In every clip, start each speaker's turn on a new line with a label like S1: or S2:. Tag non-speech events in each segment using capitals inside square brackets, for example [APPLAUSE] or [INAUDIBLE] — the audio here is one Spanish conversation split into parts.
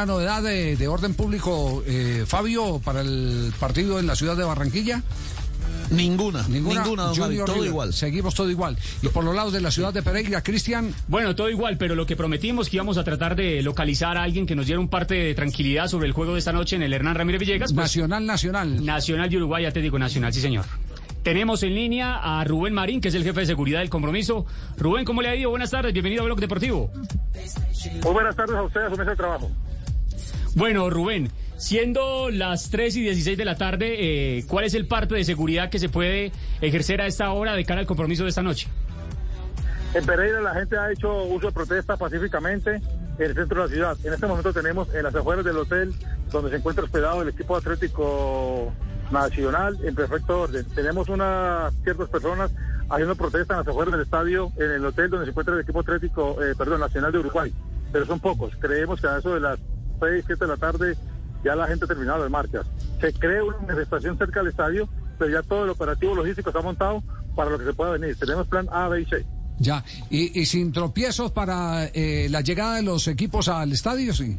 S1: Una novedad de, de orden público, eh, Fabio, para el partido en la ciudad de Barranquilla.
S2: Ninguna, ninguna, don Javi,
S1: Junior
S2: todo
S1: River.
S2: igual.
S1: Seguimos todo igual. Y por los lados de la ciudad de Pereira, Cristian,
S3: Bueno, todo igual, pero lo que prometimos que íbamos a tratar de localizar a alguien que nos diera un parte de tranquilidad sobre el juego de esta noche en el Hernán Ramírez Villegas. pues,
S1: Nacional Nacional.
S3: Nacional de Uruguay, Atlético Nacional, sí señor. Tenemos en línea a Rubén Marín, que es el jefe de seguridad del compromiso. Rubén, ¿cómo le ha ido? Buenas tardes, bienvenido a Blog Deportivo.
S4: Muy buenas tardes a ustedes, a su mesa de trabajo.
S3: Bueno, Rubén, siendo las 3 y 16 de la tarde, eh, ¿cuál es el parte de seguridad que se puede ejercer a esta hora de cara al compromiso de esta noche?
S4: En Pereira la gente ha hecho uso de protesta pacíficamente en el centro de la ciudad. En este momento tenemos en las afueras del hotel donde se encuentra hospedado el equipo atlético nacional en perfecto orden. Tenemos unas ciertas personas haciendo protesta en las afueras del estadio, en el hotel donde se encuentra el equipo atlético, eh, perdón, nacional de Uruguay. Pero son pocos. Creemos que a eso de las 6, 7 de la tarde ya la gente ha terminado las marchas. Se cree una manifestación cerca del estadio, pero ya todo el operativo logístico está montado para lo que se pueda venir. Tenemos plan A, B y C.
S1: Ya. Y, y sin tropiezos para eh, la llegada de los equipos al estadio, sí.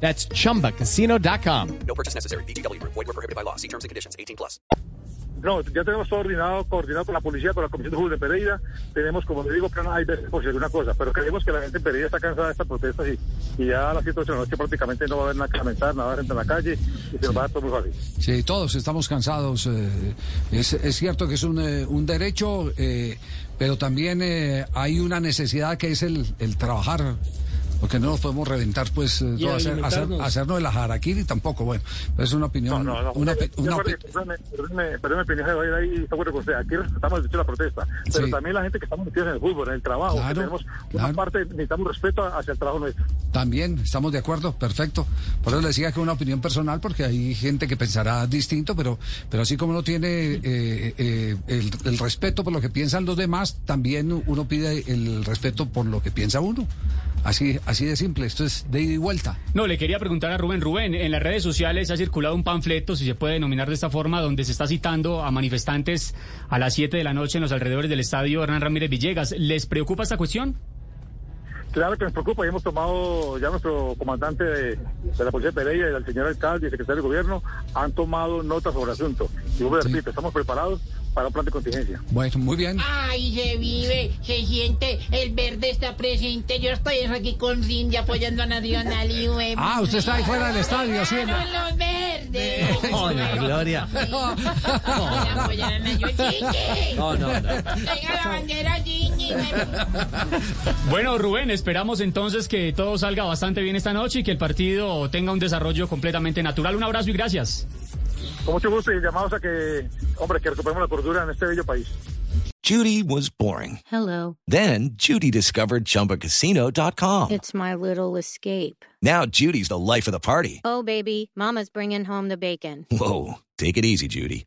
S5: That's chumbacasino.com.
S6: No purchase necessary. VGW Group. Void were prohibited by law. See terms and conditions. 18 plus.
S4: No, ya tenemos todo coordinado, coordinado con la policía, con la Comisión de Pereira. Tenemos, como le digo, plan A y B por si alguna cosa. Pero creemos que la gente en Pereira está cansada de esta protesta y, y ya a las 7 de la noche prácticamente no va a haber nada que lamentar, nada de gente en la calle y se nos va a dar todo muy fácil.
S1: Sí, todos estamos cansados. eh, es, es cierto que es un, eh, un derecho, eh, pero también eh, hay una necesidad que es el, el trabajar. Porque no nos podemos reventar, pues, eh,
S2: Y
S1: no, hacer- hacer- hacernos de la jaraquiri tampoco. Bueno, es una opinión.
S4: No, no, no.
S1: una una
S4: usted. Aquí respetamos el derecho a la protesta, pero
S1: Sí.
S4: también la gente que estamos metidos en el fútbol, en el trabajo,
S1: Claro,
S4: que tenemos
S1: claro.
S4: una parte, necesitamos respeto hacia el trabajo nuestro.
S1: También, estamos de acuerdo, perfecto. Por eso le decía que es una opinión personal, porque hay gente que pensará distinto, pero, pero así como uno tiene eh, eh, el, respeto por lo que piensan los demás, también uno pide el respeto por lo que piensa uno. Así, así de simple, esto es de ida y vuelta.
S3: No, le quería preguntar a Rubén. Rubén, en las redes sociales ha circulado un panfleto, si se puede denominar de esta forma, donde se está citando a manifestantes a las 7 de la noche en los alrededores del estadio Hernán Ramírez Villegas. ¿Les preocupa esta cuestión?
S4: Claro que nos preocupa y hemos tomado, ya nuestro comandante de, de la Policía de Pereira y el señor alcalde y secretario de gobierno han tomado nota sobre el asunto. Y vuelvo a
S1: Sí.
S4: repito, estamos preparados para un plan de contingencia.
S1: Bueno, muy bien.
S7: Ay, se vive, se siente, el verde está presente. Yo estoy aquí con Cindy apoyando a Nacional y UE.
S1: Ah, usted está ahí fuera del estadio, sí.
S7: Con los verdes. [LAUGHS]
S2: Hola, Gloria.
S7: Vamos a apoyar a Nacional. Chiqui. [LAUGHS]
S2: No, no, no.
S7: Venga la bandera, Chiqui. [LAUGHS]
S3: Bueno, Rubén, esperamos entonces que todo salga bastante bien esta noche y que el partido tenga un desarrollo completamente natural. Un abrazo y gracias.
S4: Con mucho gusto y llamados a que, hombre, que recuperemos la cordura en este bello país.
S8: Judy was boring.
S9: Hello.
S8: Then Judy discovered ChumbaCasino.com.
S9: It's my little escape.
S8: Now Judy's the life of the party.
S9: Oh, baby, Mama's bringing home the bacon.
S8: Whoa, take it easy, Judy.